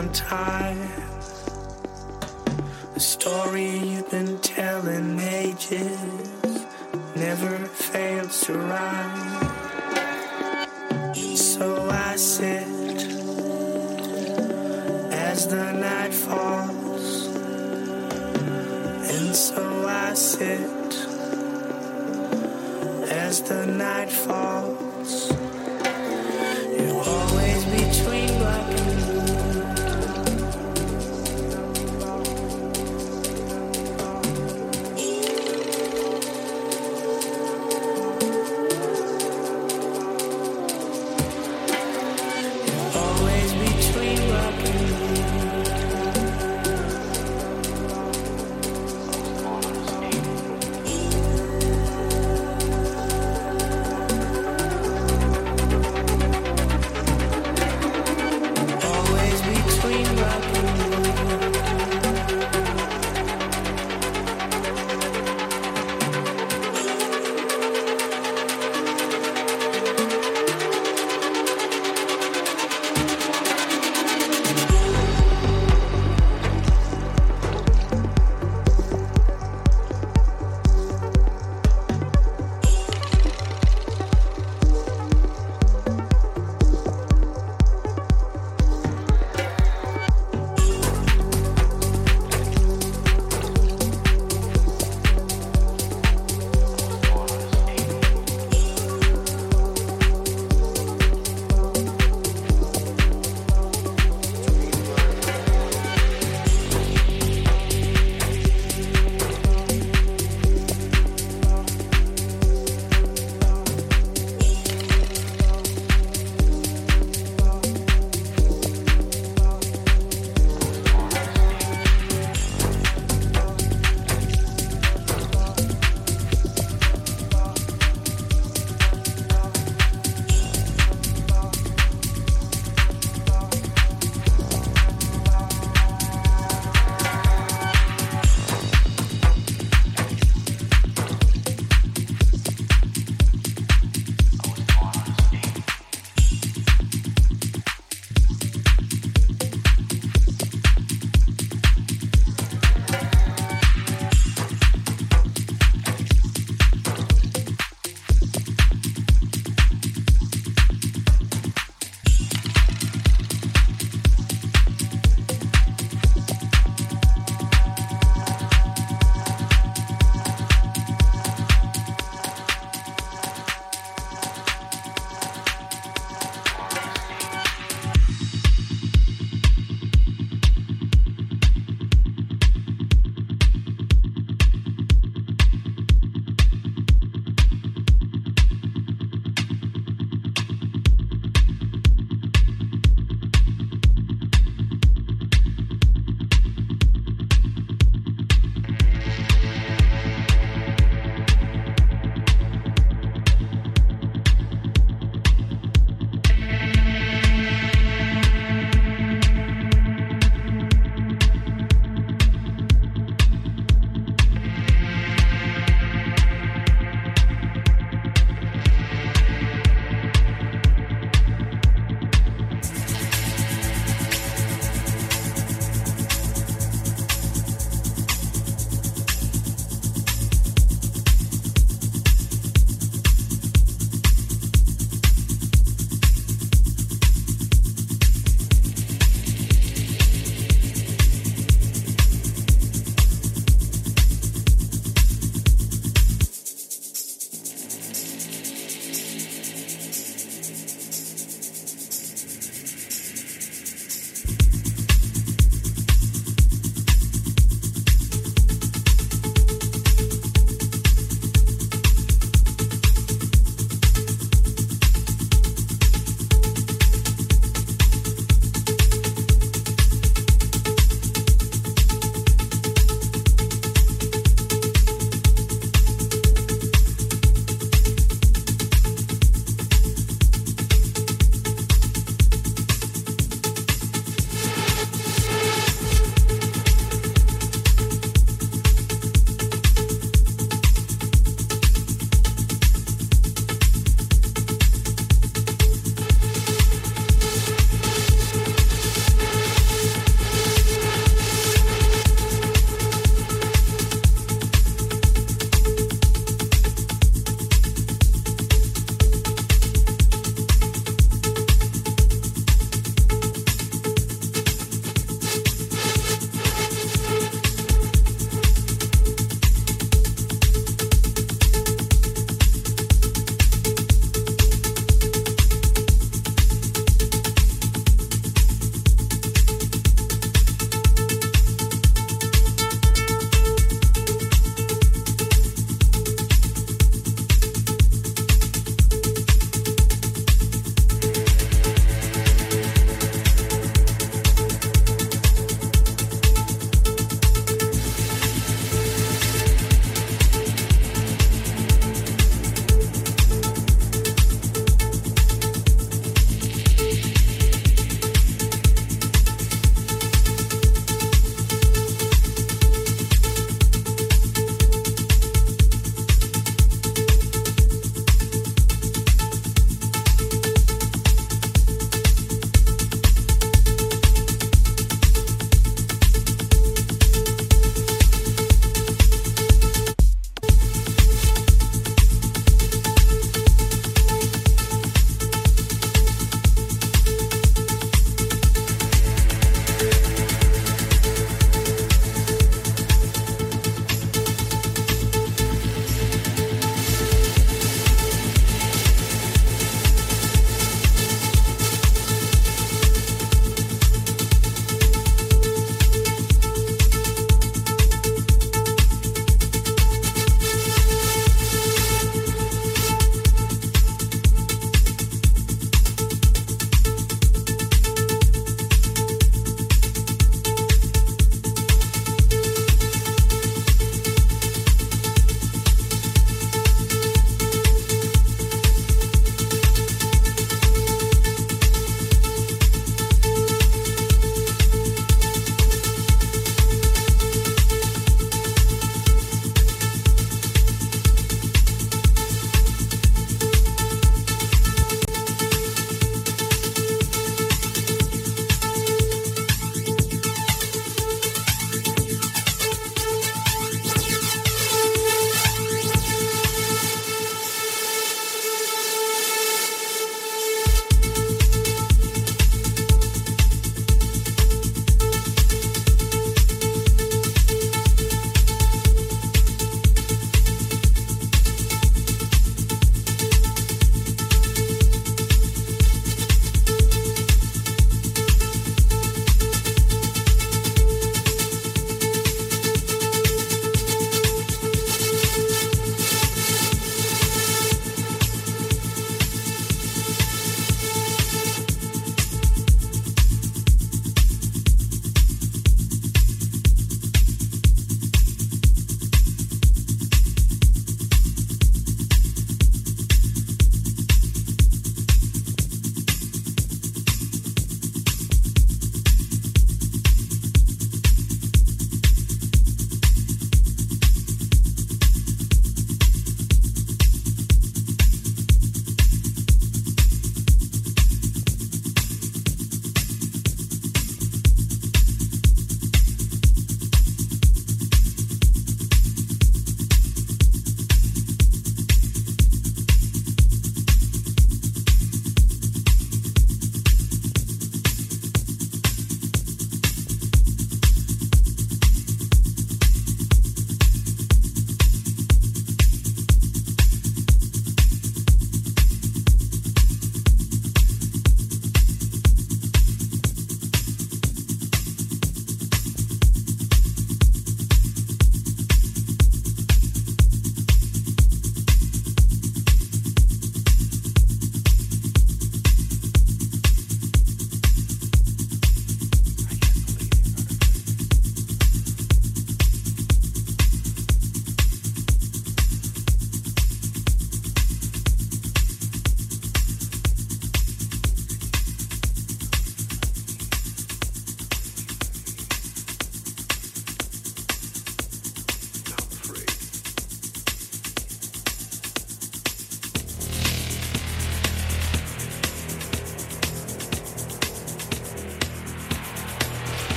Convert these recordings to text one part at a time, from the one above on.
beyond time.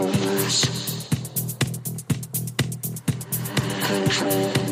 controls. Control.